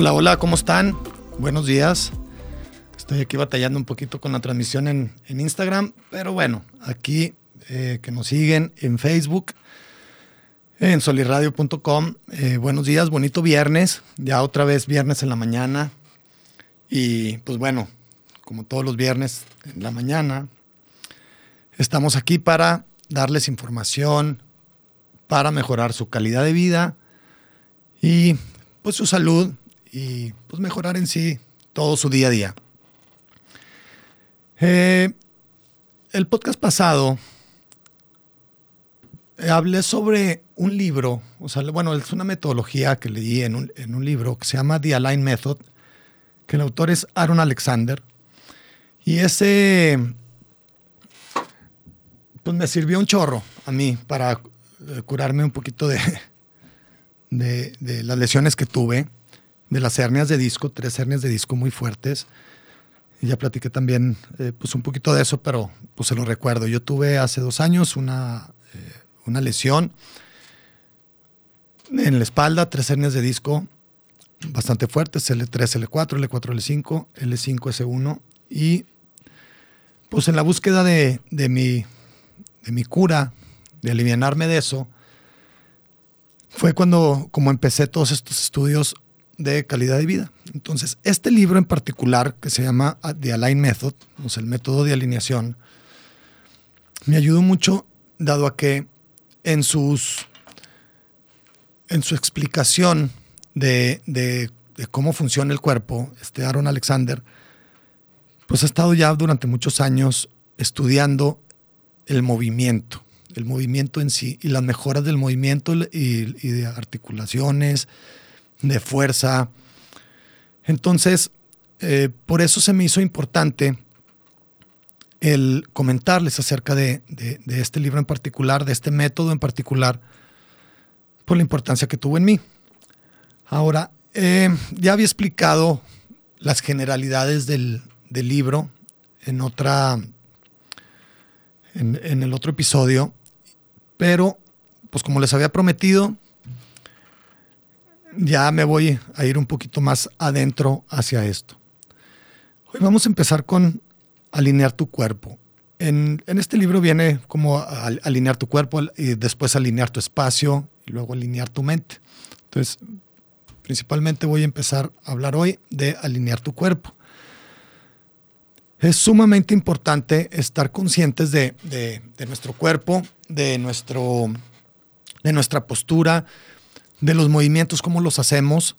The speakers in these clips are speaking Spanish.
Hola, hola, ¿cómo están? Buenos días. Estoy aquí batallando un poquito con la transmisión en, Instagram, pero bueno, aquí eh, que nos siguen en Facebook, en solirradio.com. Eh, buenos días, bonito viernes, ya otra vez viernes en la mañana. Y pues bueno, como todos los viernes en la mañana, estamos aquí para darles información, para mejorar su calidad de vida y pues su salud y pues mejorar en sí todo su día a día. Eh, el podcast pasado eh, hablé sobre un libro, o sea, bueno, es una metodología que leí en un, en un libro que se llama The Align Method, que el autor es Aaron Alexander. Y ese, pues me sirvió un chorro a mí para eh, curarme un poquito de, de, de las lesiones que tuve de las hernias de disco, tres hernias de disco muy fuertes. Ya platiqué también eh, pues un poquito de eso, pero pues se lo recuerdo. Yo tuve hace dos años una, eh, una lesión en la espalda, tres hernias de disco bastante fuertes, L3, L4, L4, L5, L5, S1. Y pues en la búsqueda de, de, mi, de mi cura, de alivianarme de eso, fue cuando como empecé todos estos estudios de calidad de vida. Entonces, este libro en particular, que se llama The Align Method, o sea, el método de alineación, me ayudó mucho, dado a que en sus en su explicación de, de, cómo funciona el cuerpo, este Aaron Alexander, pues ha estado ya durante muchos años estudiando el movimiento, el movimiento en sí y las mejoras del movimiento y, y de articulaciones, de fuerza. Entonces, eh, por eso se me hizo importante el comentarles acerca de, este libro en particular, de este método en particular, por la importancia que tuvo en mí. Ahora, eh, ya había explicado las generalidades del, libro en otra, en, el otro episodio, pero pues como les había prometido, ya me voy a ir un poquito más adentro hacia esto. Hoy vamos a empezar con alinear tu cuerpo. En, este libro viene como alinear tu cuerpo y después alinear tu espacio y luego alinear tu mente. Entonces, principalmente voy a empezar a hablar hoy de alinear tu cuerpo. Es sumamente importante estar conscientes de, de nuestro cuerpo, de, nuestro, de nuestra postura, de los movimientos, cómo los hacemos,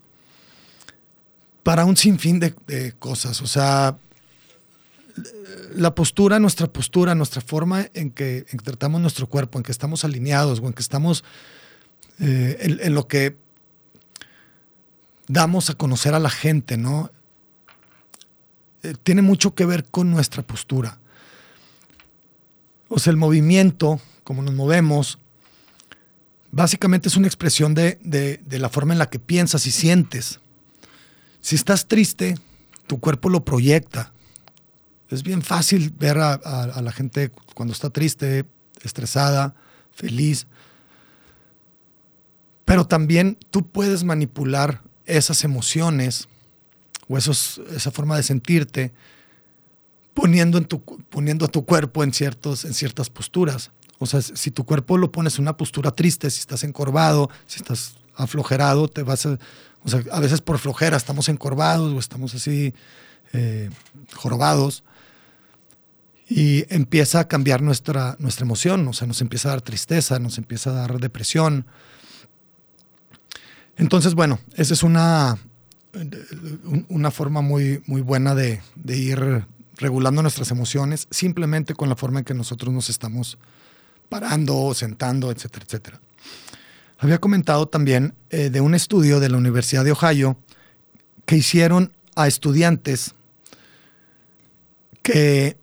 para un sinfín de, cosas. O sea, la postura, nuestra postura, nuestra forma en que, tratamos nuestro cuerpo, en que estamos alineados o en que estamos eh, en, lo que damos a conocer a la gente, ¿no? Eh, tiene mucho que ver con nuestra postura. O sea, el movimiento, cómo nos movemos, básicamente es una expresión de, la forma en la que piensas y sientes. Si estás triste, tu cuerpo lo proyecta. Es bien fácil ver a, la gente cuando está triste, estresada, feliz. Pero también tú puedes manipular esas emociones o esa forma de sentirte poniendo, en tu, poniendo a tu cuerpo en, ciertos, en ciertas posturas. O sea, si tu cuerpo lo pones en una postura triste, si estás encorvado, si estás aflojerado, te vas a... O sea, a veces por flojera estamos encorvados o estamos así eh, jorobados y empieza a cambiar nuestra, nuestra emoción, o sea, nos empieza a dar tristeza, nos empieza a dar depresión. Entonces, bueno, esa es una, una forma muy, muy buena de, de ir regulando nuestras emociones, simplemente con la forma en que nosotros nos estamos parando, sentando, etcétera, etcétera. Había comentado también eh, de un estudio de la Universidad de Ohio que hicieron a estudiantes que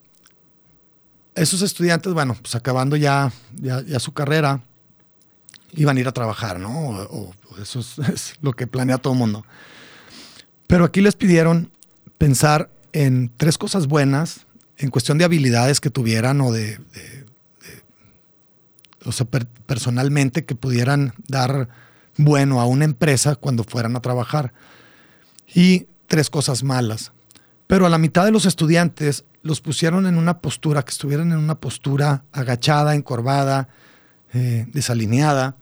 esos estudiantes, bueno, pues acabando ya, ya, su carrera, iban a ir a trabajar, ¿no? O, eso es, lo que planea todo el mundo. Pero aquí les pidieron pensar en tres cosas buenas en cuestión de habilidades que tuvieran o de, o sea, personalmente que pudieran dar bueno a una empresa cuando fueran a trabajar. Y tres cosas malas. Pero a la mitad de los estudiantes los pusieron en una postura, que estuvieran en una postura agachada, encorvada, eh, desalineada.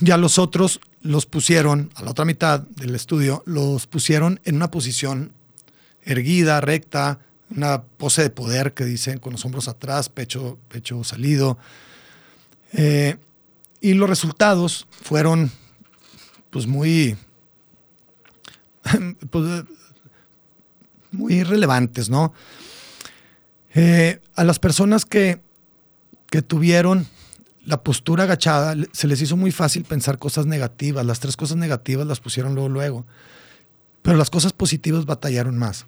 Y a los otros los pusieron, a la otra mitad del estudio, los pusieron en una posición erguida, recta, una pose de poder que dicen con los hombros atrás, pecho, pecho salido. Eh, y los resultados fueron pues muy, pues, muy relevantes, ¿no? Eh, a las personas que, que tuvieron la postura agachada, se les hizo muy fácil pensar cosas negativas. Las tres cosas negativas las pusieron luego, luego. Pero las cosas positivas batallaron más.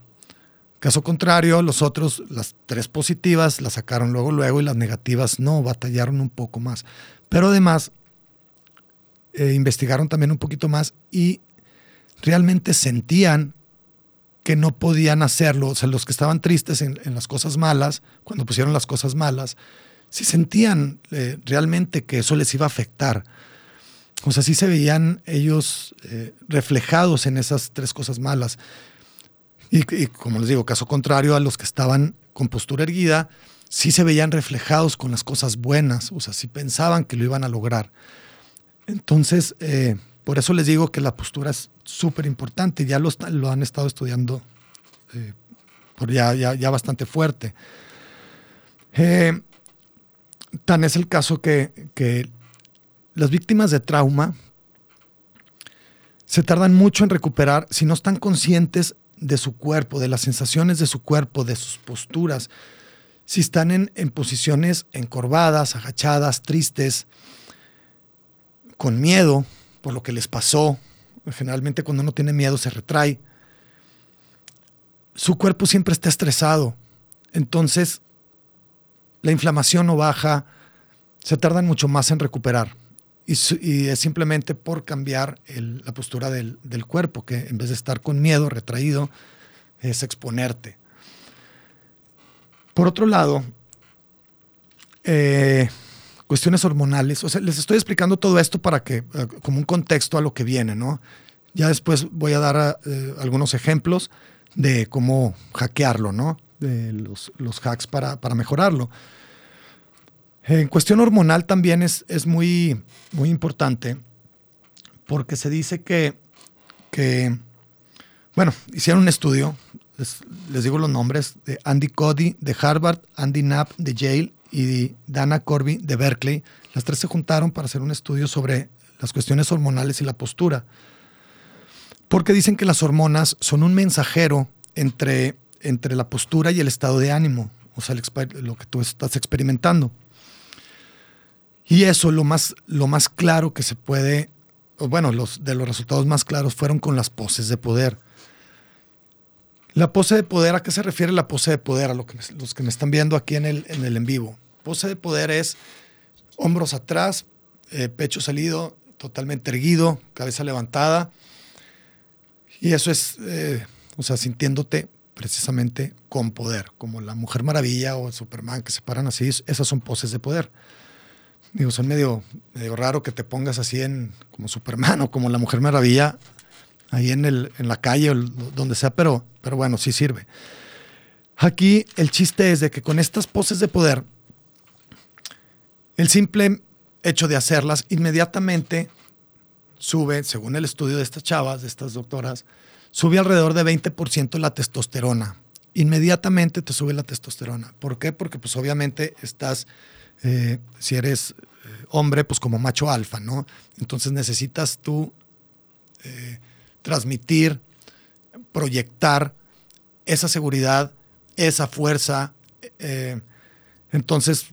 Caso contrario, los otros, las tres positivas las sacaron luego, luego y las negativas no, batallaron un poco más. Pero además, eh, investigaron también un poquito más y realmente sentían que no podían hacerlo. O sea, los que estaban tristes en, las cosas malas, cuando pusieron las cosas malas, sí sentían eh, realmente que eso les iba a afectar. O sea, sí se veían ellos eh, reflejados en esas tres cosas malas. Y, como les digo, caso contrario a los que estaban con postura erguida, sí se veían reflejados con las cosas buenas. O sea, sí pensaban que lo iban a lograr. Entonces, eh, por eso les digo que la postura es súper importante. Ya lo, lo, han estado estudiando eh, por ya, ya, bastante fuerte. Eh, tan es el caso que, que las víctimas de trauma se tardan mucho en recuperar si no están conscientes de su cuerpo, de las sensaciones de su cuerpo, de sus posturas. Si están en, posiciones encorvadas, agachadas, tristes, con miedo, por lo que les pasó. Generalmente cuando uno tiene miedo se retrae. Su cuerpo siempre está estresado. Entonces, la inflamación no baja, se tardan mucho más en recuperar. Y, es simplemente por cambiar la postura del, cuerpo, que en vez de estar con miedo, retraído, es exponerte. Por otro lado, eh, cuestiones hormonales. O sea, les estoy explicando todo esto para que, eh, como un contexto a lo que viene, ¿no? Ya después voy a dar eh, algunos ejemplos de cómo hackearlo, ¿no? De los, hacks para, mejorarlo. En cuestión hormonal también es, es muy, muy importante porque se dice que, que, bueno, hicieron un estudio, les, les digo los nombres, de Andy Cody de Harvard, Andy Knapp de Yale y Dana Corby de Berkeley, las tres se juntaron para hacer un estudio sobre las cuestiones hormonales y la postura. Porque dicen que las hormonas son un mensajero entre, entre la postura y el estado de ánimo, o sea, lo que tú estás experimentando. Y eso, lo más, lo más claro que se puede, bueno, los, de los resultados más claros fueron con las poses de poder. La pose de poder, ¿a qué se refiere la pose de poder? A lo que, los que me están viendo aquí en el, en el en vivo. Pose de poder es hombros atrás, eh, pecho salido, totalmente erguido, cabeza levantada. Y eso es, eh, o sea, sintiéndote precisamente con poder, como la Mujer Maravilla o Superman que se paran así, esas son poses de poder. Digo, son medio, medio raro que te pongas así en como Superman o como la Mujer Maravilla ahí en, el, en la calle o donde sea, pero, pero bueno, sí sirve. Aquí el chiste es de que con estas poses de poder, el simple hecho de hacerlas inmediatamente sube, según el estudio de estas chavas, de estas doctoras, sube alrededor de 20% la testosterona. Inmediatamente te sube la testosterona. ¿Por qué? Porque pues obviamente estás, eh, si eres eh, hombre, pues como macho alfa, ¿no? Entonces necesitas tú eh, transmitir, proyectar esa seguridad, esa fuerza. Entonces,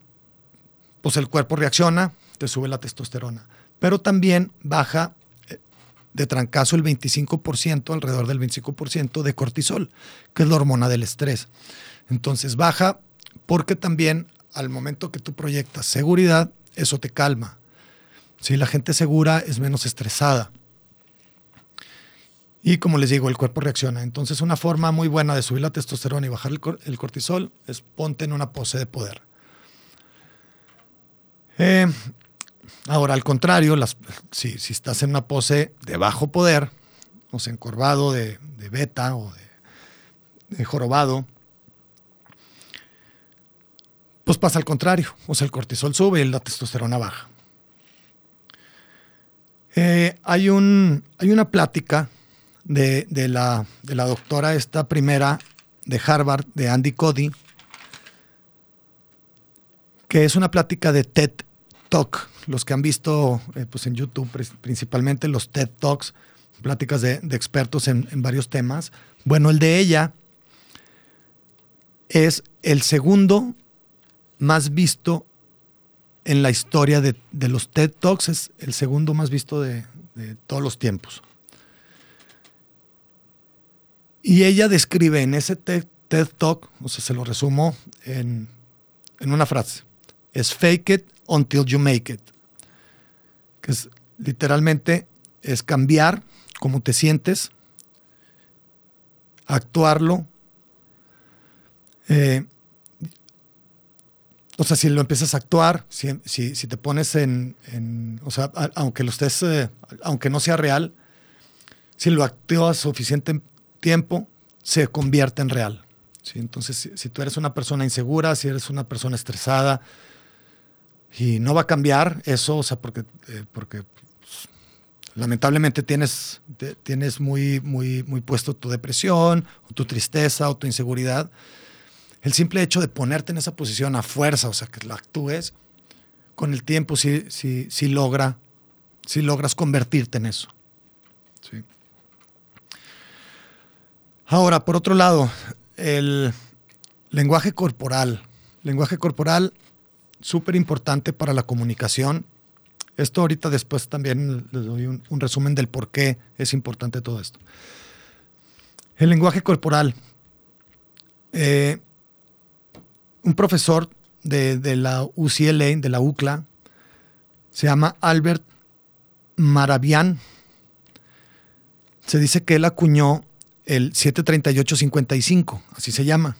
pues el cuerpo reacciona, te sube la testosterona. Pero también baja de trancazo el 25%, alrededor del 25% de cortisol, que es la hormona del estrés. Entonces baja porque también al momento que tú proyectas seguridad, eso te calma. Si la gente segura es menos estresada. Y como les digo, el cuerpo reacciona. Entonces una forma muy buena de subir la testosterona y bajar el, cortisol es ponte en una pose de poder. Eh, ahora, al contrario, si, estás en una pose de bajo poder, o sea, encorvado de, beta o de jorobado, pues pasa al contrario. O sea, el cortisol sube y la testosterona baja. Eh, hay, un, hay una plática de, la, de la doctora, esta primera de Harvard, de Andy Cody, que es una plática de TED Talk. Los que han visto eh, pues en YouTube, principalmente los TED Talks, pláticas de, expertos en, en, varios temas. Bueno, el de ella es el segundo más visto en la historia de, los TED Talks, es el segundo más visto de, todos los tiempos. Y ella describe en ese TED, Talk, o sea, se lo resumo en, en, una frase, es fake it until you make it, que es literalmente es cambiar cómo te sientes, actuarlo, eh, o sea, si lo empiezas a actuar, si, te pones en, o sea, aunque lo estés, eh, aunque no sea real, si lo actúas suficiente tiempo, se convierte en real. ¿sí? Entonces, si, tú eres una persona insegura, si eres una persona estresada, y no va a cambiar eso, o sea, porque, eh, porque pues, lamentablemente tienes, tienes muy, muy, muy puesto tu depresión, o tu tristeza, o tu inseguridad el simple hecho de ponerte en esa posición a fuerza, o sea, que la actúes, con el tiempo sí, sí, sí logra, sí logras convertirte en eso. Ahora, por otro lado, el lenguaje corporal. Lenguaje corporal, súper importante para la comunicación. Esto ahorita después también les doy un, resumen del por qué es importante todo esto. El lenguaje corporal. Eh, un profesor de, la UCLA, de la UCLA, se llama Albert Maravian. Se dice que él acuñó el 738-55, así se llama.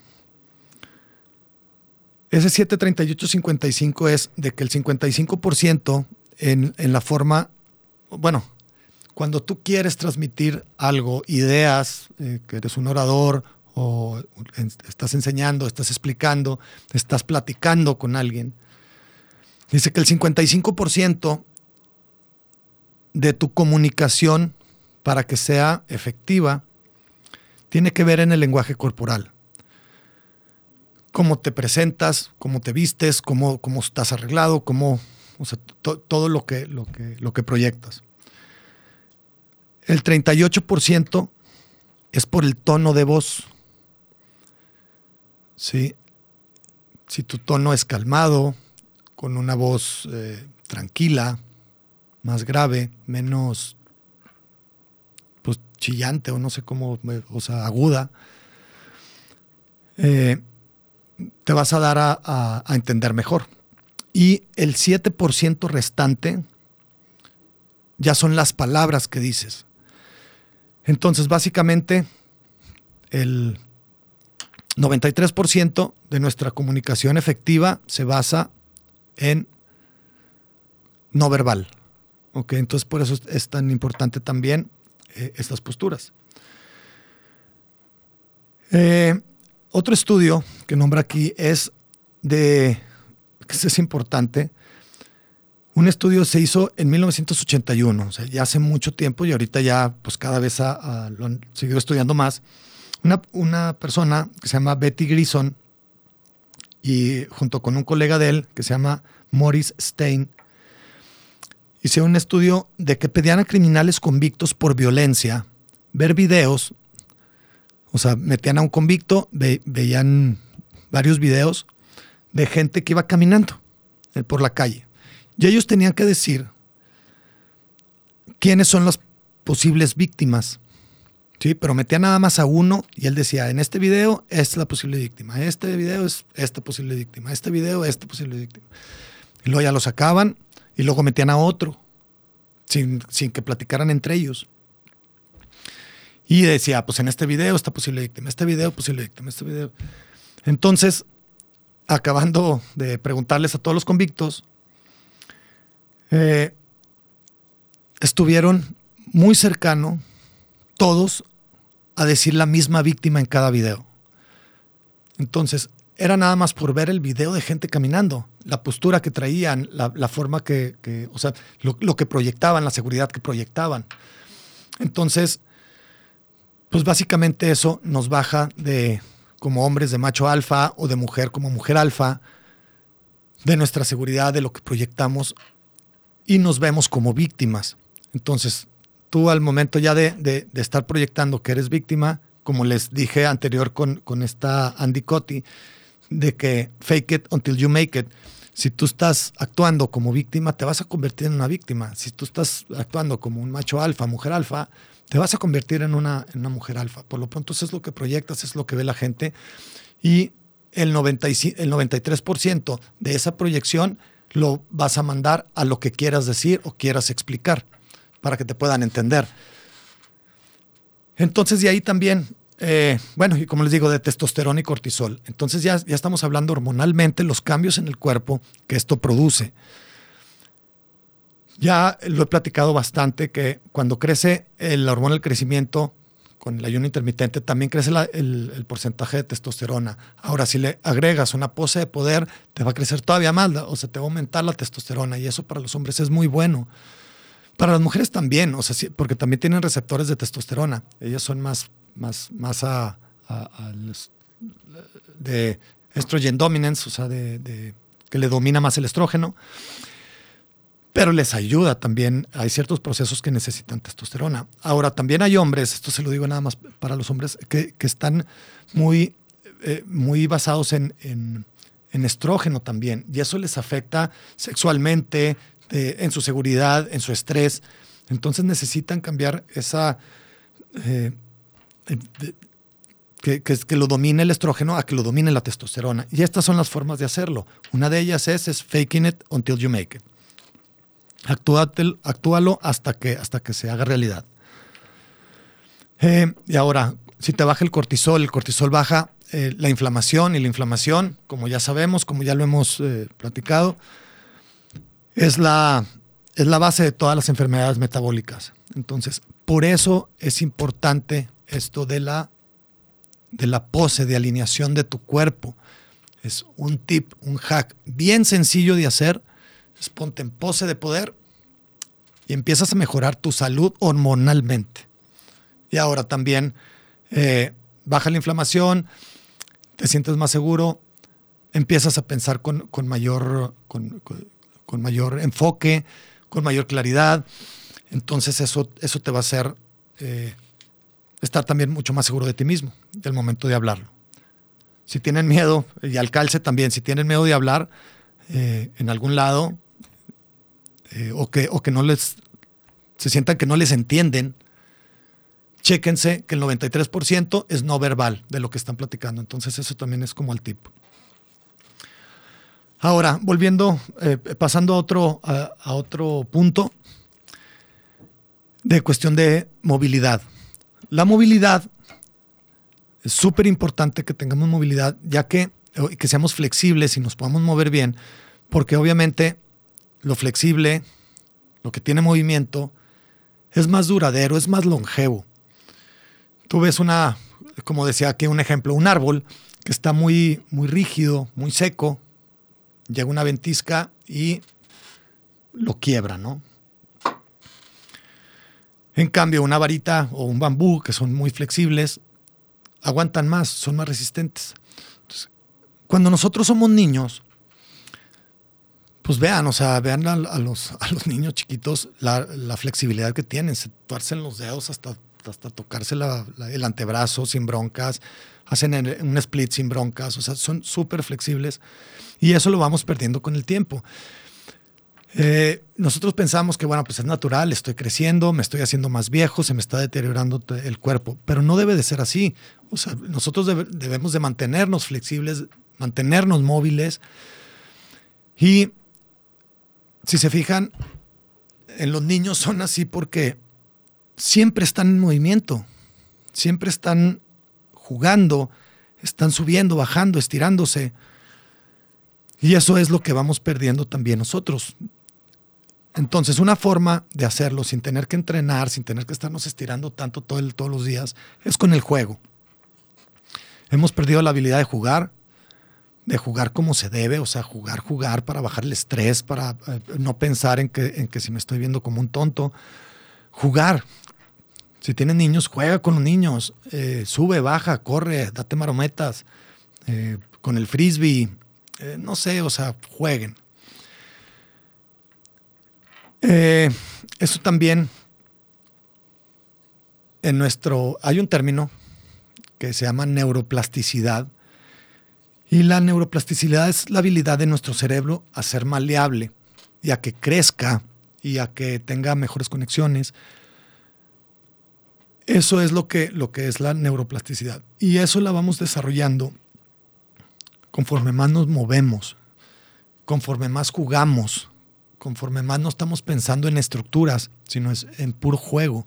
Ese 738-55 es de que el 55% en, en la forma, bueno, cuando tú quieres transmitir algo, ideas, eh, que eres un orador o estás enseñando, estás explicando, estás platicando con alguien. Dice que el 55% de tu comunicación para que sea efectiva tiene que ver en el lenguaje corporal. Cómo te presentas, cómo te vistes, cómo, cómo estás arreglado, cómo, todo lo que, lo, que, lo que proyectas. El 38% es por el tono de voz Si tu tono es calmado, con una voz eh, tranquila, más grave, menos pues, chillante o no sé cómo, o sea, aguda, eh, te vas a dar a, a entender mejor. Y el 7% restante ya son las palabras que dices. Entonces, básicamente, el 93% de nuestra comunicación efectiva se basa en no verbal. Entonces por eso es tan importante también eh, estas posturas. Eh, otro estudio que nombra aquí es de, que es importante, un estudio se hizo en 1981, o sea, ya hace mucho tiempo y ahorita ya pues cada vez lo han seguido estudiando más una, persona que se llama Betty Grison y junto con un colega de él que se llama Morris Stein, hicieron un estudio de que pedían a criminales convictos por violencia ver videos O sea, metían a un convicto, veían varios videos de gente que iba caminando eh, por la calle. Y ellos tenían que decir quiénes son las posibles víctimas. Sí, pero metía nada más a uno y él decía, en este video es la posible víctima, este video es esta posible víctima, este video es esta posible víctima. Y luego ya lo sacaban y luego metían a otro, sin, sin que platicaran entre ellos. Y decía, pues en este video está posible víctima, este video posible víctima, este video. Entonces, acabando de preguntarles a todos los convictos, eh, estuvieron muy cercano todos a decir la misma víctima en cada video. Entonces, era nada más por ver el video de gente caminando, la postura que traían, la, forma que, o sea, lo, que proyectaban, la seguridad que proyectaban. Entonces, pues básicamente eso nos baja de como hombres de macho alfa o de mujer como mujer alfa, de nuestra seguridad, de lo que proyectamos y nos vemos como víctimas. Entonces, tú al momento ya de, estar proyectando que eres víctima, como les dije anterior con, con esta Andy Cotti, de que fake it until you make it. Si tú estás actuando como víctima, te vas a convertir en una víctima. Si tú estás actuando como un macho alfa, mujer alfa, te vas a convertir en una, en una mujer alfa. Por lo pronto, eso es lo que proyectas, es lo que ve la gente. Y el, 95, el 93% de esa proyección lo vas a mandar a lo que quieras decir o quieras explicar para que te puedan entender. Entonces, de ahí también, eh, bueno, y como les digo, de testosterona y cortisol. Entonces, ya, ya estamos hablando hormonalmente los cambios en el cuerpo que esto produce. Ya lo he platicado bastante que cuando crece la hormona del crecimiento con el ayuno intermitente también crece el, porcentaje de testosterona. Ahora, si le agregas una pose de poder, te va a crecer todavía más, o sea, te va a aumentar la testosterona y eso para los hombres es muy bueno. Para las mujeres también, o sea, porque también tienen receptores de testosterona. Ellas son más, más, más a, de estrogen dominance, o sea, de, que le domina más el estrógeno pero les ayuda también. Hay ciertos procesos que necesitan testosterona. Ahora, también hay hombres, esto se lo digo nada más para los hombres, que, están muy, eh, muy basados en, estrógeno también, y eso les afecta sexualmente, en su seguridad, en su estrés. Entonces necesitan cambiar esa... Eh, que, que, lo domine el estrógeno a que lo domine la testosterona. Y estas son las formas de hacerlo. Una de ellas es, es faking it until you make it. Actúalo hasta que, hasta que se haga realidad. Eh, y ahora, si te baja el cortisol, el cortisol baja eh, la inflamación y la inflamación, como ya sabemos, como ya lo hemos eh, platicado, es la, es la base de todas las enfermedades metabólicas. Entonces, por eso es importante esto de la, de la pose, de alineación de tu cuerpo. Es un tip, un hack bien sencillo de hacer es ponte en pose de poder y empiezas a mejorar tu salud hormonalmente. Y ahora también eh, baja la inflamación, te sientes más seguro, empiezas a pensar con, mayor, con, mayor enfoque, con mayor claridad. Entonces eso, eso te va a hacer eh, estar también mucho más seguro de ti mismo del momento de hablarlo. Si tienen miedo, y al calce también, si tienen miedo de hablar eh, en algún lado, eh, o, que, o que no les se sientan que no les entienden, chéquense que el 93% es no verbal de lo que están platicando. Entonces eso también es como el tip. Ahora, volviendo, eh, pasando a otro, a otro punto de cuestión de movilidad. La movilidad es súper importante que tengamos movilidad, ya que, que seamos flexibles y nos podamos mover bien, porque obviamente lo flexible, lo que tiene movimiento, es más duradero, es más longevo. Tú ves una, como decía aquí un ejemplo, un árbol que está muy, muy rígido, muy seco, llega una ventisca y lo quiebra, ¿no? En cambio, una varita o un bambú, que son muy flexibles, aguantan más, son más resistentes. cuando nosotros somos niños, pues vean, o sea, vean a, los, a los niños chiquitos la, flexibilidad que tienen, se tuercen los dedos hasta hasta tocarse el antebrazo sin broncas, hacen un split sin broncas, o sea, son súper flexibles y eso lo vamos perdiendo con el tiempo. Eh, nosotros pensamos que, bueno, pues es natural, estoy creciendo, me estoy haciendo más viejo, se me está deteriorando el cuerpo, pero no debe de ser así. Nosotros debemos de mantenernos flexibles, mantenernos móviles y si se fijan, en los niños son así porque siempre están en movimiento, siempre están jugando, están subiendo, bajando, estirándose. Y eso es lo que vamos perdiendo también nosotros. Entonces, una forma de hacerlo sin tener que entrenar, sin tener que estarnos estirando tanto todo el, todos los días, es con el juego. Hemos perdido la habilidad de jugar, de jugar como se debe, o sea, jugar, jugar para bajar el estrés, para eh, no pensar en que, en que si me estoy viendo como un tonto. Jugar. Si tienes niños, juega con los niños. Eh, sube, baja, corre, date marometas. Eh, con el frisbee. No sé, o sea, jueguen. Eh, eso también, en nuestro, hay un término que se llama neuroplasticidad. Y la neuroplasticidad es la habilidad de nuestro cerebro a ser maleable y a que crezca y a que tenga mejores conexiones. Eso es lo que, lo que es la neuroplasticidad. Y eso la vamos desarrollando conforme más nos movemos, conforme más jugamos, conforme más no estamos pensando en estructuras, sino es en puro juego.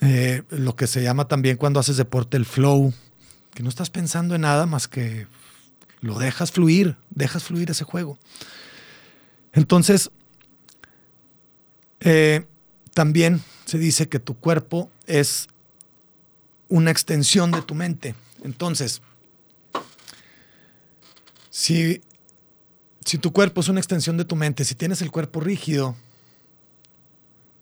Eh, lo que se llama también cuando haces deporte el flow, que no estás pensando en nada más que lo dejas fluir, dejas fluir ese juego. Entonces, eh, también se dice que tu cuerpo es una extensión de tu mente. Entonces, si si tu cuerpo es una extensión de tu mente, si tienes el cuerpo rígido,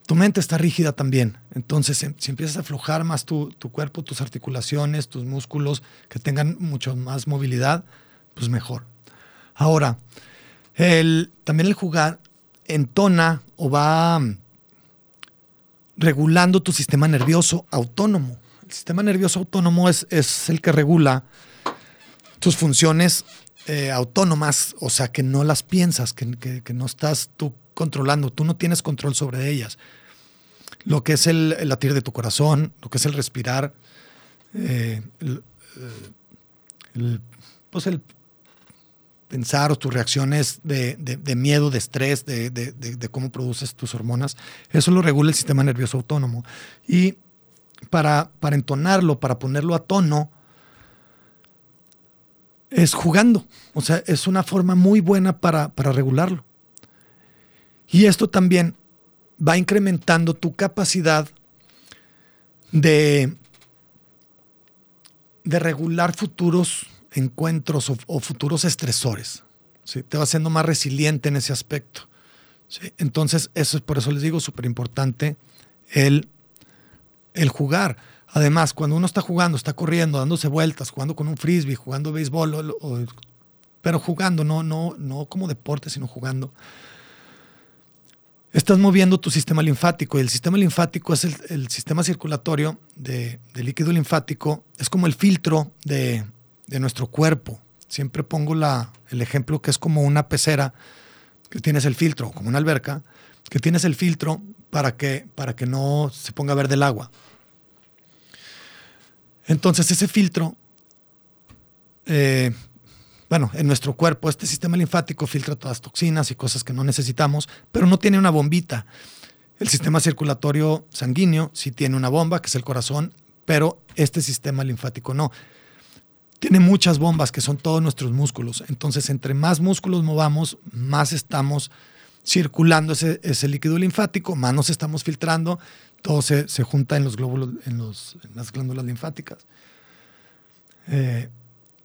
tu mente está rígida también. Entonces, si empiezas a aflojar más tu, cuerpo, tus articulaciones, tus músculos, que tengan mucho más movilidad, pues mejor. Ahora, también el jugar entona o va mm, regulando tu sistema nervioso autónomo. El sistema nervioso autónomo es, es el que regula tus funciones eh, autónomas, o sea, que no las piensas, que, no estás tú controlando, tú no tienes control sobre ellas. Lo que es el, latir de tu corazón, lo que es el respirar, eh, el, pues el pensar o tus reacciones de, miedo, de estrés, de, cómo produces tus hormonas, eso lo regula el sistema nervioso autónomo. Y para entonarlo, para ponerlo a tono, es jugando. O sea, es una forma muy buena para, regularlo. Y esto también va incrementando tu capacidad de, de regular futuros encuentros o, futuros estresores. ¿sí? Te va haciendo más resiliente en ese aspecto. Entonces, eso es por eso les digo, súper importante el, el jugar. Además, cuando uno está jugando, está corriendo, dándose vueltas, jugando con un frisbee, jugando béisbol, pero jugando, no, no, no como deporte, sino jugando, estás moviendo tu sistema linfático. Y el sistema linfático es el, sistema circulatorio de, líquido linfático, es como el filtro de, nuestro cuerpo. Siempre pongo el ejemplo que es como una pecera, que tienes el filtro, como una alberca, que tienes el filtro para que, para que no se ponga verde el agua. Entonces ese filtro, eh, bueno, en nuestro cuerpo este sistema linfático filtra todas las toxinas y cosas que no necesitamos, pero no tiene una bombita. El sistema circulatorio sanguíneo sí tiene una bomba, que es el corazón, pero este sistema linfático no. Tiene muchas bombas que son todos nuestros músculos. Entonces, entre más músculos movamos, más estamos circulando ese, ese líquido linfático, más nos estamos filtrando, todo se, junta en los glóbulos, en, los, las glándulas linfáticas. Eh,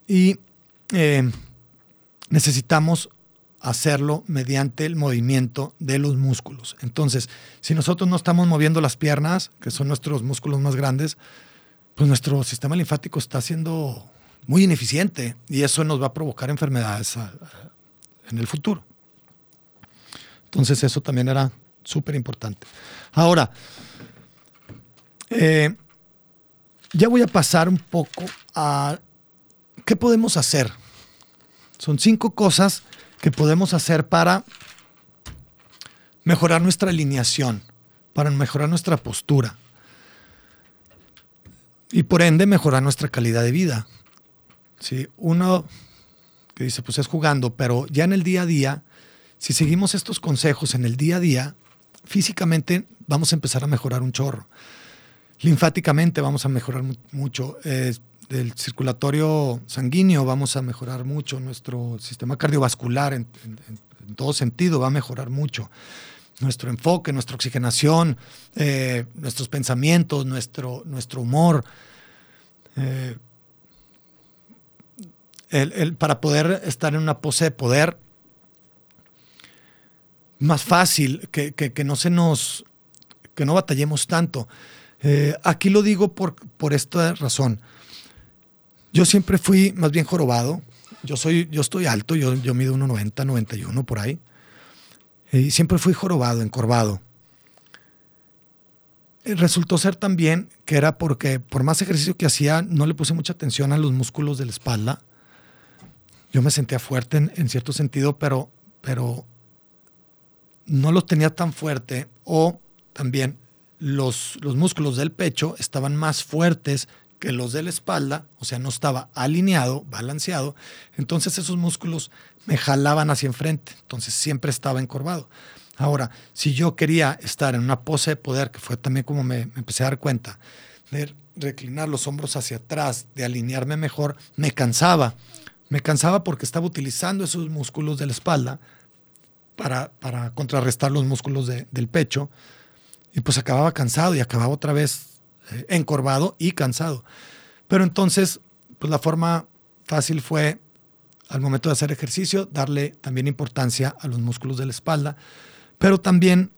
y eh, necesitamos hacerlo mediante el movimiento de los músculos. Entonces, si nosotros no estamos moviendo las piernas, que son nuestros músculos más grandes, pues nuestro sistema linfático está siendo muy ineficiente y eso nos va a provocar enfermedades en el futuro. Entonces, eso también era súper importante. Ahora, Eh, ya voy a pasar un poco a qué podemos hacer. Son cinco cosas que podemos hacer para mejorar nuestra alineación, para mejorar nuestra postura y por ende mejorar nuestra calidad de vida. Si uno que dice, pues es jugando, pero ya en el día a día, si seguimos estos consejos en el día a día, físicamente vamos a empezar a mejorar un chorro. Linfáticamente vamos a mejorar mucho. Eh, del circulatorio sanguíneo vamos a mejorar mucho. Nuestro sistema cardiovascular en, todo sentido va a mejorar mucho. Nuestro enfoque, nuestra oxigenación, eh, nuestros pensamientos, nuestro, nuestro humor. Eh, el, para poder estar en una pose de poder más fácil, que, que, no se nos, que no batallemos tanto. Eh, aquí lo digo por, por esta razón. Yo siempre fui más bien jorobado. Yo, soy, yo estoy alto, yo, yo mido 1,90, 91 por ahí. Y siempre fui jorobado, encorvado. Resultó ser también que era porque por más ejercicio que hacía, no le puse mucha atención a los músculos de la espalda. Yo me sentía fuerte en, cierto sentido, pero, pero no los tenía tan fuerte o también los, los músculos del pecho estaban más fuertes que los de la espalda, o sea, no estaba alineado, balanceado, entonces esos músculos me jalaban hacia enfrente, entonces siempre estaba encorvado. Ahora, si yo quería estar en una pose de poder, que fue también como me, me empecé a dar cuenta, de reclinar los hombros hacia atrás, de alinearme mejor, me cansaba. Me cansaba porque estaba utilizando esos músculos de la espalda para, para contrarrestar los músculos del pecho. Y pues acababa cansado y acababa otra vez eh, encorvado y cansado. Pero entonces, pues la forma fácil fue, al momento de hacer ejercicio, darle también importancia a los músculos de la espalda, pero también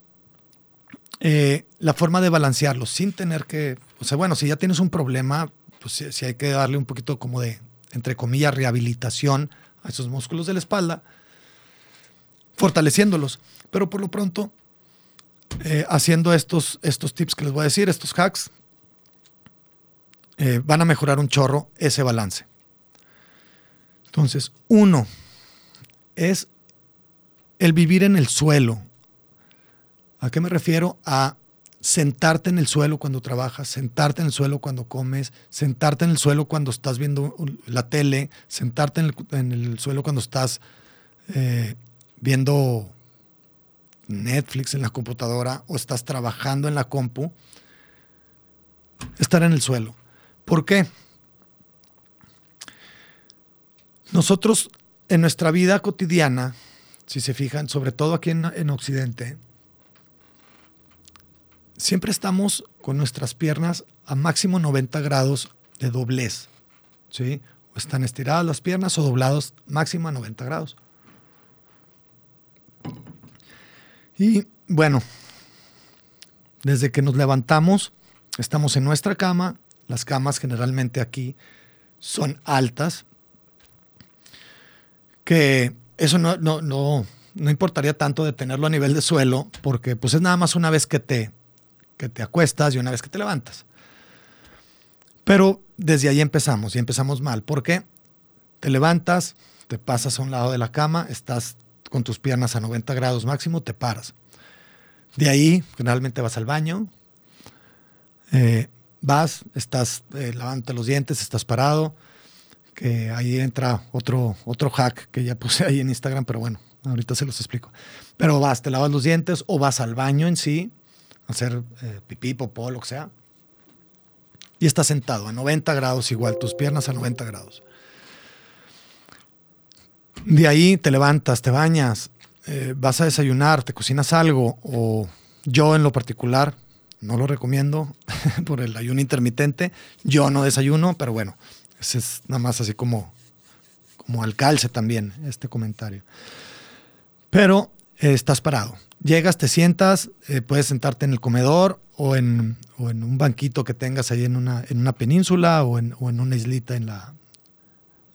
eh, la forma de balancearlos sin tener que, o sea, bueno, si ya tienes un problema, pues si hay que darle un poquito como de, entre comillas, rehabilitación a esos músculos de la espalda, fortaleciéndolos. Pero por lo pronto, eh, haciendo estos, estos tips que les voy a decir, estos hacks, eh, van a mejorar un chorro ese balance. Entonces, uno es el vivir en el suelo. ¿A qué me refiero? A sentarte en el suelo cuando trabajas, sentarte en el suelo cuando comes, sentarte en el suelo cuando estás viendo la tele, sentarte en el, suelo cuando estás eh, viendo Netflix en la computadora o estás trabajando en la compu, estar en el suelo. ¿Por qué? Nosotros en nuestra vida cotidiana, si se fijan, sobre todo aquí en, en Occidente, siempre estamos con nuestras piernas a máximo 90 grados de doblez. ¿sí? O están estiradas las piernas o doblados máximo a 90 grados. Y bueno, desde que nos levantamos, estamos en nuestra cama. Las camas generalmente aquí son altas. Que eso no, no, no, no importaría tanto de tenerlo a nivel de suelo, porque pues es nada más una vez que te, que te acuestas y una vez que te levantas. Pero desde ahí empezamos y empezamos mal. porque Te levantas, te pasas a un lado de la cama, estás con tus piernas a 90 grados máximo, te paras. De ahí, generalmente vas al baño, eh, vas, estás eh, los dientes, estás parado, que ahí entra otro, otro hack que ya puse ahí en Instagram, pero bueno, ahorita se los explico. Pero vas, te lavas los dientes o vas al baño en sí, hacer eh, pipí, popó, lo que sea, y estás sentado a 90 grados igual, tus piernas a 90 grados. De ahí te levantas, te bañas, eh, vas a desayunar, te cocinas algo, o yo en lo particular, no lo recomiendo por el ayuno intermitente, yo no desayuno, pero bueno, ese es nada más así como, como alcalce también este comentario. Pero eh, estás parado. Llegas, te sientas, eh, puedes sentarte en el comedor o en, o en, un banquito que tengas ahí en una, en una península o en, o en una islita en, la,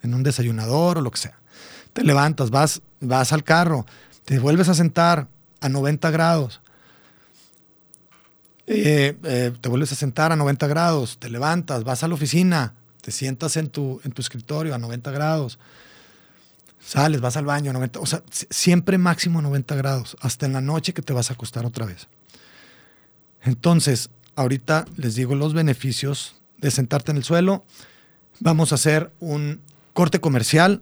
en un desayunador o lo que sea te levantas, vas, vas al carro, te vuelves a sentar a 90 grados. Eh, eh, te vuelves a sentar a 90 grados, te levantas, vas a la oficina, te sientas en tu, en tu escritorio a 90 grados, sales, vas al baño a 90, o sea, siempre máximo 90 grados, hasta en la noche que te vas a acostar otra vez. Entonces, ahorita les digo los beneficios de sentarte en el suelo. Vamos a hacer un corte comercial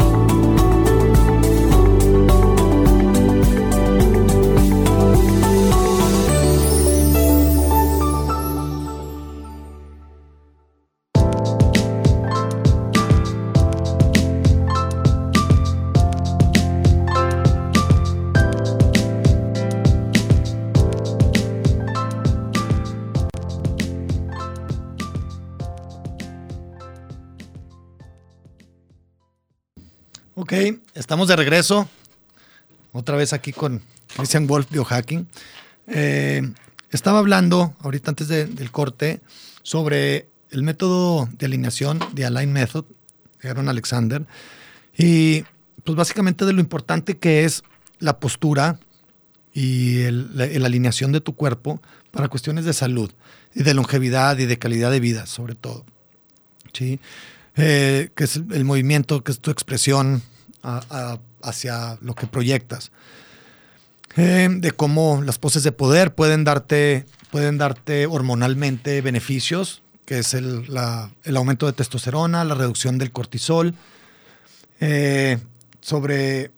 Estamos de regreso. Otra vez aquí con Christian Wolf Biohacking. Eh, estaba hablando ahorita antes del corte sobre el método de alineación de Align Method de Aaron Alexander y pues básicamente de lo importante que es la postura y la, alineación de tu cuerpo para cuestiones de salud y de longevidad y de calidad de vida sobre todo. ¿sí? Eh, que es el movimiento, que es tu expresión hacia lo que proyectas. Eh, de cómo las poses de poder pueden darte, pueden darte hormonalmente beneficios, que es el, aumento de testosterona, la reducción del cortisol. Eh, sobre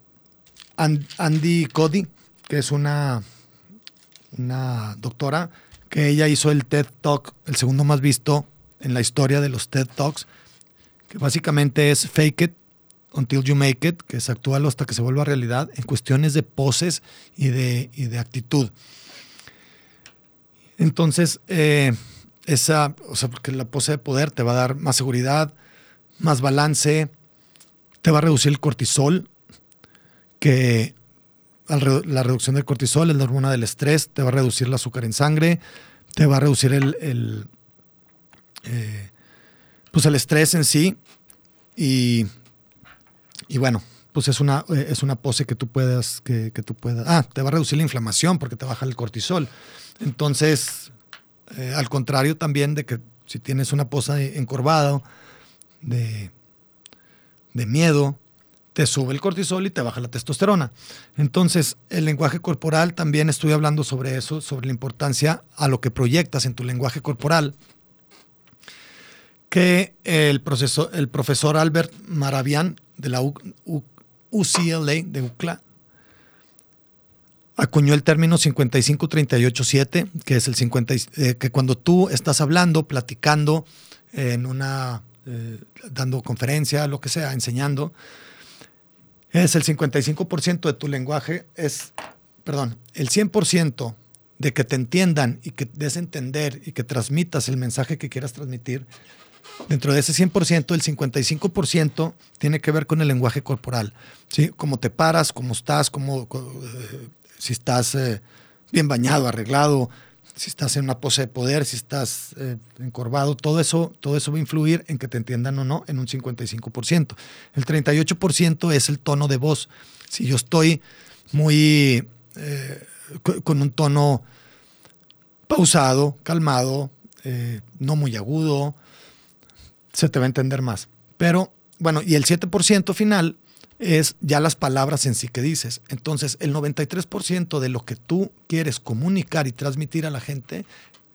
Andy Cody, que es una, una doctora, que ella hizo el TED Talk, el segundo más visto en la historia de los TED Talks, que básicamente es Fake It Until You Make It, que es actual hasta que se vuelva realidad, en cuestiones de poses y de, de actitud. Entonces, eh, esa, o sea, porque la pose de poder te va a dar más seguridad, más balance, te va a reducir el cortisol, que la reducción del cortisol es la hormona del estrés, te va a reducir el azúcar en sangre, te va a reducir el, eh, pues el estrés en sí y y bueno, pues es una, eh, es una pose que tú puedas, que, tú puedas. Ah, te va a reducir la inflamación porque te baja el cortisol. Entonces, eh, al contrario también de que si tienes una pose encorvada, de, de miedo, te sube el cortisol y te baja la testosterona. Entonces, el lenguaje corporal también estoy hablando sobre eso, sobre la importancia a lo que proyectas en tu lenguaje corporal. Que el, proceso, el profesor Albert Maravian de la UCLA, de UCLA, acuñó el término 55-38-7, que es el 50, eh, que cuando tú estás hablando, platicando, en una, eh, dando conferencia, lo que sea, enseñando, es el 55% de tu lenguaje, es, perdón, el 100% de que te entiendan y que des entender y que transmitas el mensaje que quieras transmitir. Dentro de ese 100%, el 55% tiene que ver con el lenguaje corporal. ¿sí? Cómo te paras, cómo estás, cómo, eh, si estás eh, bien bañado, arreglado, si estás en una pose de poder, si estás eh, encorvado, todo eso, todo eso va a influir en que te entiendan o no en un 55%. El 38% es el tono de voz. Si yo estoy muy con un tono pausado, calmado, no muy agudo, se te va a entender más. Pero bueno, y el 7% final es ya las palabras en sí que dices. Entonces, el 93% de lo que tú quieres comunicar y transmitir a la gente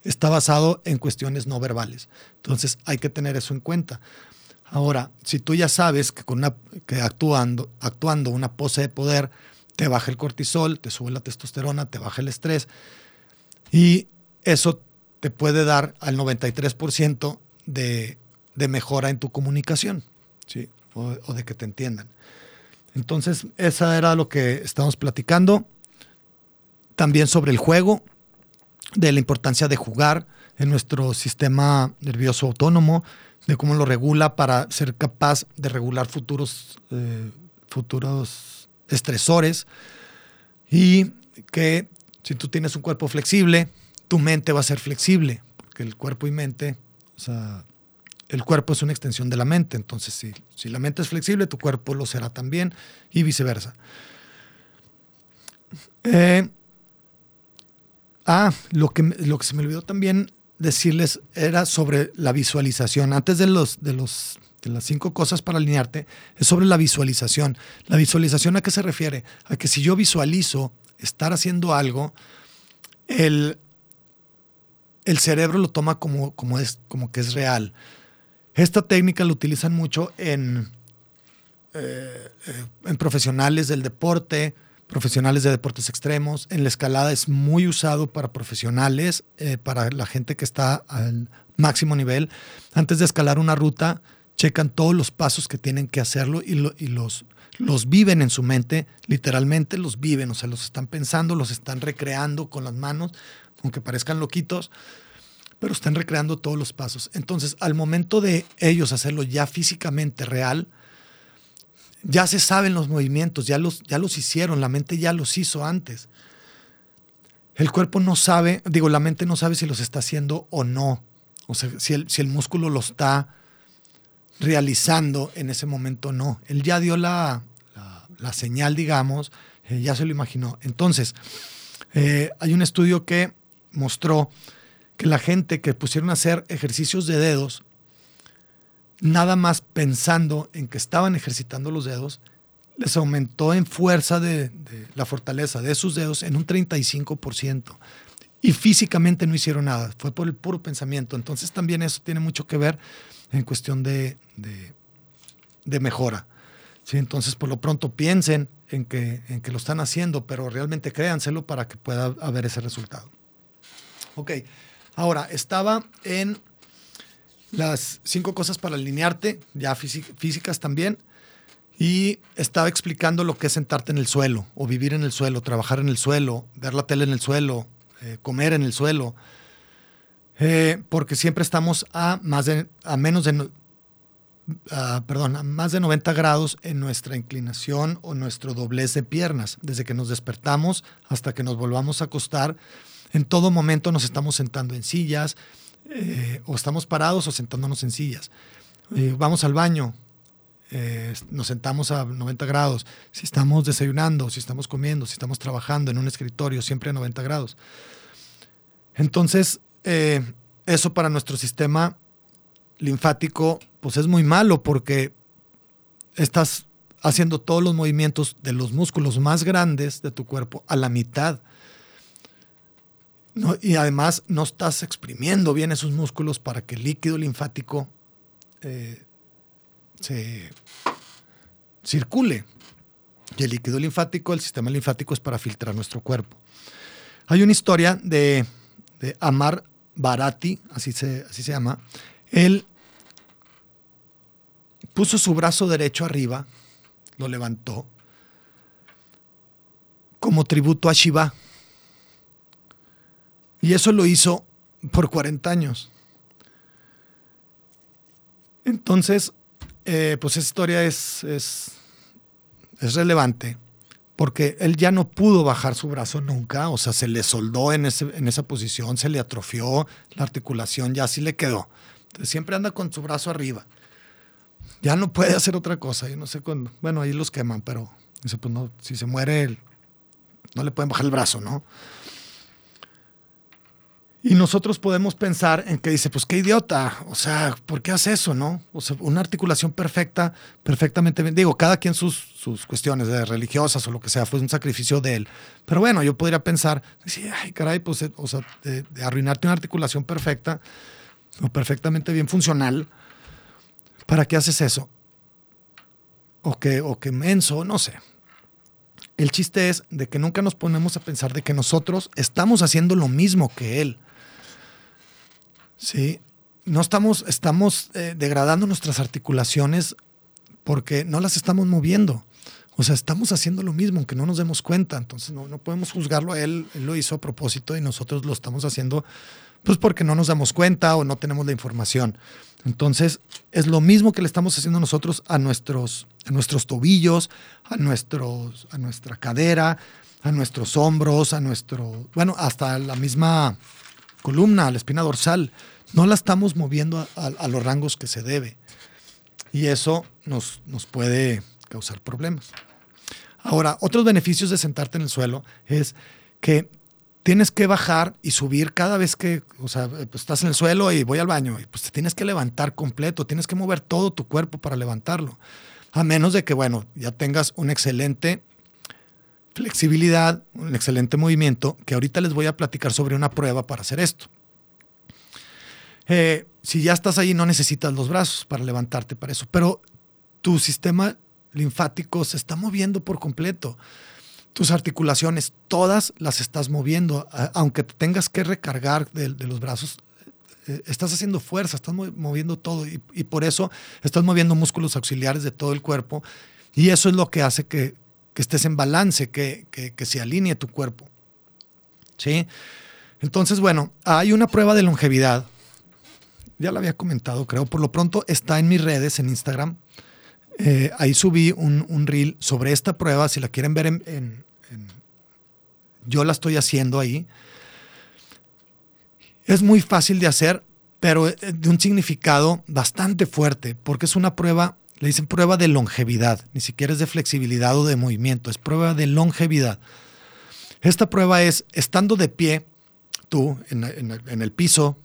está basado en cuestiones no verbales. Entonces, hay que tener eso en cuenta. Ahora, si tú ya sabes que, con una, que actuando, actuando una pose de poder te baja el cortisol, te sube la testosterona, te baja el estrés, y eso te puede dar al 93% de, de mejora en tu comunicación, ¿sí? o de que te entiendan. Entonces, esa era lo que estamos platicando. También sobre el juego, de la importancia de jugar en nuestro sistema nervioso autónomo, de cómo lo regula para ser capaz de regular futuros, eh, futuros estresores. Y que si tú tienes un cuerpo flexible, tu mente va a ser flexible, porque el cuerpo y mente, o sea, el cuerpo es una extensión de la mente. Entonces, si, si la mente es flexible, tu cuerpo lo será también y viceversa. Eh, ah, lo que, lo que se me olvidó también decirles era sobre la visualización. Antes de, los, de, los, de las cinco cosas para alinearte, es sobre la visualización. ¿La visualización a qué se refiere? A que si yo visualizo estar haciendo algo, el, el cerebro lo toma como, como, es, como que es real. Esta técnica la utilizan mucho en, eh, eh, en profesionales del deporte, profesionales de deportes extremos. En la escalada es muy usado para profesionales, eh, para la gente que está al máximo nivel. Antes de escalar una ruta, checan todos los pasos que tienen que hacerlo y, y los, los viven en su mente, literalmente los viven, o sea, los están pensando, los están recreando con las manos, aunque parezcan loquitos pero están recreando todos los pasos. Entonces, al momento de ellos hacerlo ya físicamente real, ya se saben los movimientos, ya los, ya los hicieron, la mente ya los hizo antes. El cuerpo no sabe, digo, la mente no sabe si los está haciendo o no. O sea, si el, si el músculo lo está realizando en ese momento no. Él ya dio la, la, señal, digamos, eh, ya se lo imaginó. Entonces, eh, hay un estudio que mostró que la gente que pusieron a hacer ejercicios de dedos, nada más pensando en que estaban ejercitando los dedos, les aumentó en fuerza de, la fortaleza de sus dedos en un 35%. Y físicamente no hicieron nada, fue por el puro pensamiento. Entonces también eso tiene mucho que ver en cuestión de, de, mejora. ¿Sí? Entonces por lo pronto piensen en que, en que lo están haciendo, pero realmente créanselo para que pueda haber ese resultado. Ok. Ahora, estaba en las cinco cosas para alinearte, ya físicas también, y estaba explicando lo que es sentarte en el suelo, o vivir en el suelo, trabajar en el suelo, ver la tele en el suelo, eh, comer en el suelo, eh, porque siempre estamos a más de, a menos de, perdón, a más de 90 grados en nuestra inclinación o nuestro doblez de piernas, desde que nos despertamos hasta que nos volvamos a acostar en todo momento nos estamos sentando en sillas, eh, o estamos parados o sentándonos en sillas. Eh, vamos al baño, eh, nos sentamos a 90 grados. Si estamos desayunando, si estamos comiendo, si estamos trabajando en un escritorio, siempre a 90 grados. Entonces, eso para nuestro sistema linfático, pues es muy malo porque estás haciendo todos los movimientos de los músculos más grandes de tu cuerpo a la mitad y además no estás exprimiendo bien esos músculos para que el líquido linfático eh, se circule. Y el líquido linfático, el sistema linfático es para filtrar nuestro cuerpo. Hay una historia de, Amar Barati, así se, así se llama. Él puso su brazo derecho arriba, lo levantó, como tributo a Shiva. Y eso lo hizo por 40 años. Entonces, eh, pues esa historia es, es, es, relevante porque él ya no pudo bajar su brazo nunca, o sea, se le soldó en, ese, en esa posición, se le atrofió la articulación, ya así le quedó. Entonces, siempre anda con su brazo arriba. Ya no puede hacer otra cosa. Yo no sé cuándo. Bueno, ahí los queman, pero pues si se muere, no le pueden bajar el brazo, ¿no? Y nosotros podemos pensar en que dice, pues qué idiota, o sea, ¿por qué hace eso, no? O sea, una articulación perfecta, perfectamente bien. Digo, cada quien sus, sus cuestiones de religiosas o lo que sea, fue un sacrificio de él. Pero bueno, yo podría pensar, decir, ay, caray, pues, o sea, de, arruinarte una articulación perfecta o perfectamente bien funcional, ¿para qué haces eso? O que, o que menso, no sé. El chiste es de que nunca nos ponemos a pensar de que nosotros estamos haciendo lo mismo que él. Sí, no estamos, estamos eh, degradando nuestras articulaciones porque no las estamos moviendo. O sea, estamos haciendo lo mismo, aunque no nos demos cuenta. Entonces, no, no podemos juzgarlo a él. Él lo hizo a propósito y nosotros lo estamos haciendo pues porque no nos damos cuenta o no tenemos la información. Entonces, es lo mismo que le estamos haciendo nosotros a nuestros, a nuestros tobillos, a, nuestros, a nuestra cadera, a nuestros hombros, a nuestro, bueno, hasta la misma columna, la espina dorsal, no la estamos moviendo a, los rangos que se debe. Y eso nos, nos puede causar problemas. Ahora, otros beneficios de sentarte en el suelo es que tienes que bajar y subir cada vez que, o sea, pues estás en el suelo y voy al baño, y pues te tienes que levantar completo, tienes que mover todo tu cuerpo para levantarlo. A menos de que, bueno, ya tengas una excelente flexibilidad, un excelente movimiento, que ahorita les voy a platicar sobre una prueba para hacer esto. Eh, si ya estás ahí, no necesitas los brazos para levantarte para eso, pero tu sistema linfático se está moviendo por completo. Tus articulaciones, todas las estás moviendo, aunque te tengas que recargar de, los brazos, eh, estás haciendo fuerza, estás moviendo todo y, y, por eso estás moviendo músculos auxiliares de todo el cuerpo y eso es lo que hace que, que estés en balance, que, que, se alinee tu cuerpo. ¿Sí? Entonces, bueno, hay una prueba de longevidad. Ya la había comentado, creo. Por lo pronto está en mis redes, en Instagram. Eh, ahí subí un, un, reel sobre esta prueba. Si la quieren ver Yo la estoy haciendo ahí. Es muy fácil de hacer, pero eh, de un significado bastante fuerte, porque es una prueba le dicen prueba de longevidad, ni siquiera es de flexibilidad o de movimiento, es prueba de longevidad. Esta prueba es estando de pie, tú en, el piso,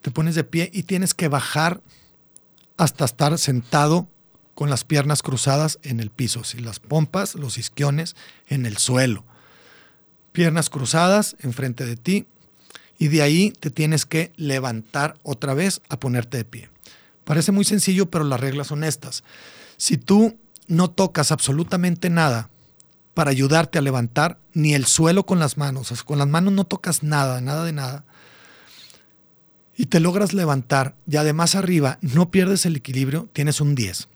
te pones de pie y tienes que bajar hasta estar sentado con las piernas cruzadas en el piso, si las pompas, los isquiones en el suelo. Piernas cruzadas enfrente de ti y de ahí te tienes que levantar otra vez a ponerte de pie. Parece muy sencillo, pero las reglas son estas. Si tú no tocas absolutamente nada para ayudarte a levantar, ni el suelo con las manos, o con las manos no tocas nada, nada de nada, y te logras levantar y además arriba no pierdes el equilibrio, tienes un 10.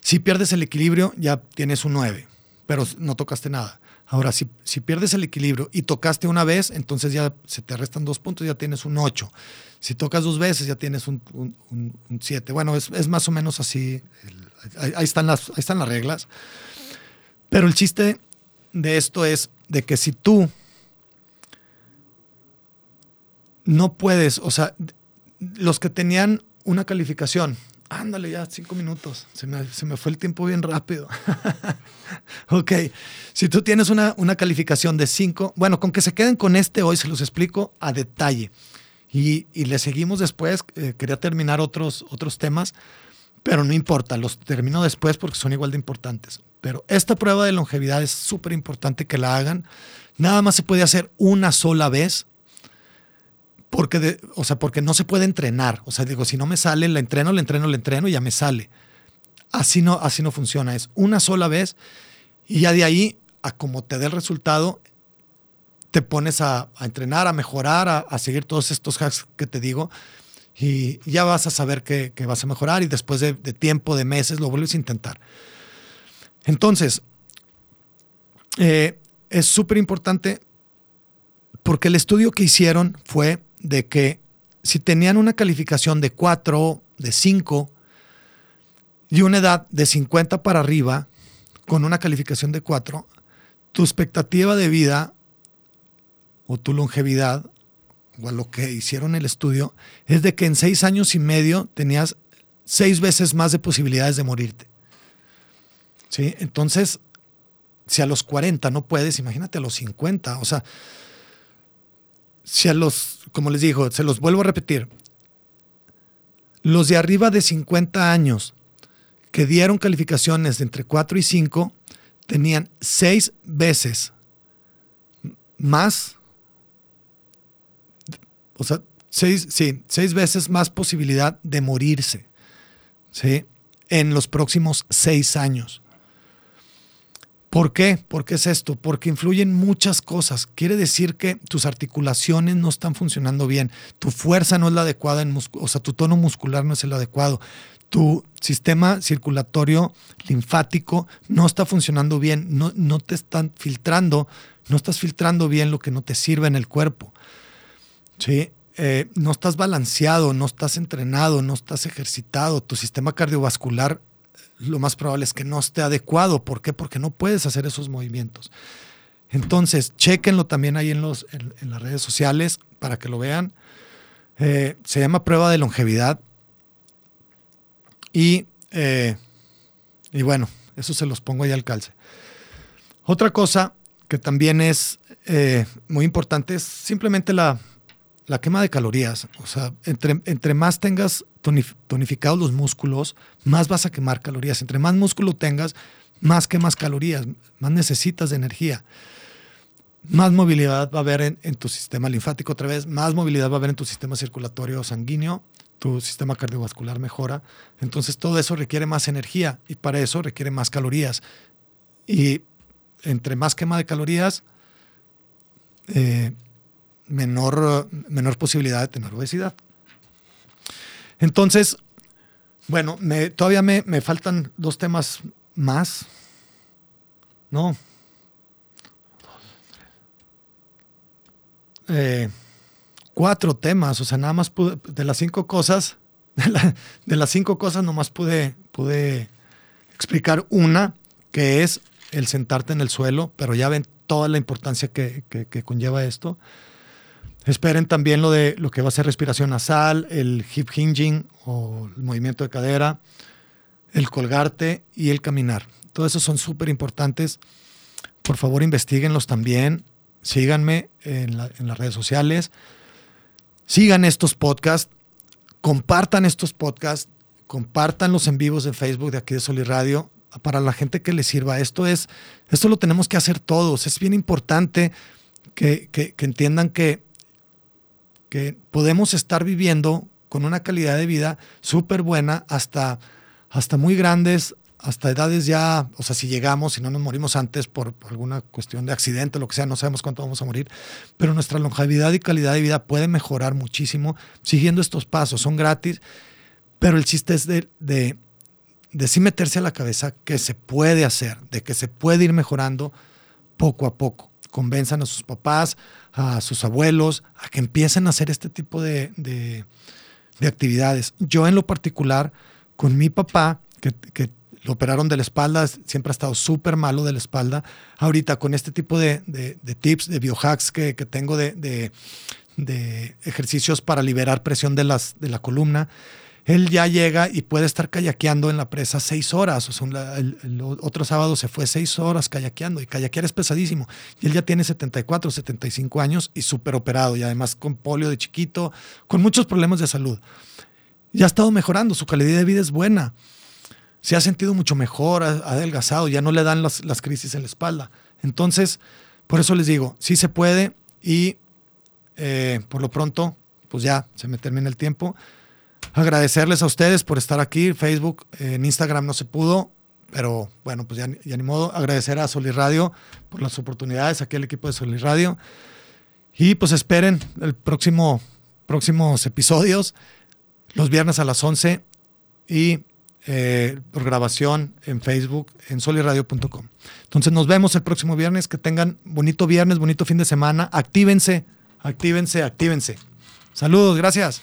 Si pierdes el equilibrio, ya tienes un 9, pero no tocaste nada. Ahora, si, si, pierdes el equilibrio y tocaste una vez, entonces ya se te restan dos puntos, ya tienes un 8. Si tocas dos veces, ya tienes un 7. bueno, es, más o menos así. ahí, están las, ahí están las reglas. Pero el chiste de esto es de que si tú no puedes, o sea, los que tenían una calificación, ándale ya, cinco minutos, se me, se me fue el tiempo bien rápido. ok, si tú tienes una, una calificación de cinco, bueno, con que se queden con este hoy se los explico a detalle. Y, y le seguimos después, eh, quería terminar otros, otros temas, pero no importa, los termino después porque son igual de importantes. Pero esta prueba de longevidad es súper importante que la hagan. Nada más se puede hacer una sola vez porque, o sea, porque no se puede entrenar. O sea, digo, si no me sale, la entreno, la entreno, la entreno y ya me sale. Así no, así no funciona. Es una sola vez y ya de ahí, a como te dé el resultado, te pones a, entrenar, a mejorar, a, seguir todos estos hacks que te digo y ya vas a saber que, vas a mejorar y después de, de, tiempo, de meses, lo vuelves a intentar. Entonces, eh, es súper importante porque el estudio que hicieron fue de que si tenían una calificación de 4, de 5 y una edad de 50 para arriba, con una calificación de 4, tu expectativa de vida o tu longevidad, o a lo que hicieron el estudio, es de que en 6 años y medio tenías 6 veces más de posibilidades de morirte. ¿Sí? Entonces, si a los 40 no puedes, imagínate a los 50. O sea, si a los, como les digo, se los vuelvo a repetir, los de arriba de 50 años que dieron calificaciones de entre 4 y 5 tenían 6 veces más, o sea, seis, sí, seis veces más posibilidad de morirse, ¿sí? En los próximos seis años. ¿Por qué? ¿Por qué es esto? Porque influyen muchas cosas. Quiere decir que tus articulaciones no están funcionando bien, tu fuerza no es la adecuada, en o sea, tu tono muscular no es el adecuado, tu sistema circulatorio linfático no está funcionando bien, no, no te están filtrando, no estás filtrando bien lo que no te sirve en el cuerpo. ¿sí? Eh, no estás balanceado, no estás entrenado, no estás ejercitado, tu sistema cardiovascular lo más probable es que no esté adecuado. ¿Por qué? Porque no puedes hacer esos movimientos. Entonces, chequenlo también ahí en, las redes sociales para que lo vean. Eh, se llama prueba de longevidad. Y, eh, y bueno, eso se los pongo ahí al calce. Otra cosa que también es eh, muy importante es simplemente la, la quema de calorías. O sea, entre, entre más tengas tonificados los músculos, más vas a quemar calorías. Entre más músculo tengas, más quemas calorías, más necesitas de energía. Más movilidad va a haber en, tu sistema linfático otra vez, más movilidad va a haber en tu sistema circulatorio sanguíneo, tu sistema cardiovascular mejora. Entonces todo eso requiere más energía y para eso requiere más calorías. Y entre más quema de calorías, eh, menor, menor posibilidad de tener obesidad. Entonces, bueno, me, todavía me, faltan dos temas más. No. Eh, cuatro temas, o sea, nada más pude, de las cinco cosas, de, las cinco cosas nomás pude, pude explicar una, que es el sentarte en el suelo, pero ya ven toda la importancia que conlleva esto. Esperen también lo de lo que va a ser respiración nasal, el hip hinging o el movimiento de cadera, el colgarte y el caminar. Todos esos son súper importantes. Por favor, investiguenlos también. Síganme en, las redes sociales. Sigan estos podcasts. Compartan estos podcasts. Compartan los en vivos de Facebook de aquí de Sol Radio para la gente que les sirva. Esto es, esto lo tenemos que hacer todos. Es bien importante que entiendan que que podemos estar viviendo con una calidad de vida súper buena hasta, hasta muy grandes, hasta edades ya, o sea, si llegamos, si no nos morimos antes por, alguna cuestión de accidente, lo que sea, no sabemos cuánto vamos a morir, pero nuestra longevidad y calidad de vida puede mejorar muchísimo siguiendo estos pasos, son gratis, pero el chiste es de, de, de sí meterse a la cabeza que se puede hacer, de que se puede ir mejorando poco a poco. Convenzan a sus papás, a sus abuelos, a que empiecen a hacer este tipo de, actividades. Yo en lo particular, con mi papá, que, lo operaron de la espalda, siempre ha estado súper malo de la espalda. Ahorita con este tipo de, tips, de biohacks que, que tengo de, ejercicios para liberar presión de, las, de la columna, él ya llega y puede estar kayakeando en la presa seis horas. O sea, el, otro sábado se fue seis horas kayakeando y kayakear es pesadísimo. Y él ya tiene 74, 75 años y súper operado y además con polio de chiquito, con muchos problemas de salud. Ya ha estado mejorando, su calidad de vida es buena. Se ha sentido mucho mejor, ha, adelgazado, ya no le dan las, las crisis en la espalda. Entonces, por eso les digo, sí se puede y eh, por lo pronto, pues ya se me termina el tiempo. Agradecerles a ustedes por estar aquí. Facebook, en Instagram no se pudo, pero bueno, pues ya, ni modo. Agradecer a Soli Radio por las oportunidades, aquí el equipo de Soli Radio. Y pues esperen el próximo, próximos episodios, los viernes a las 11. Y eh, por grabación en Facebook, en soliradio.com. Entonces nos vemos el próximo viernes. Que tengan bonito viernes, bonito fin de semana. Actívense, actívense, actívense. Saludos, gracias.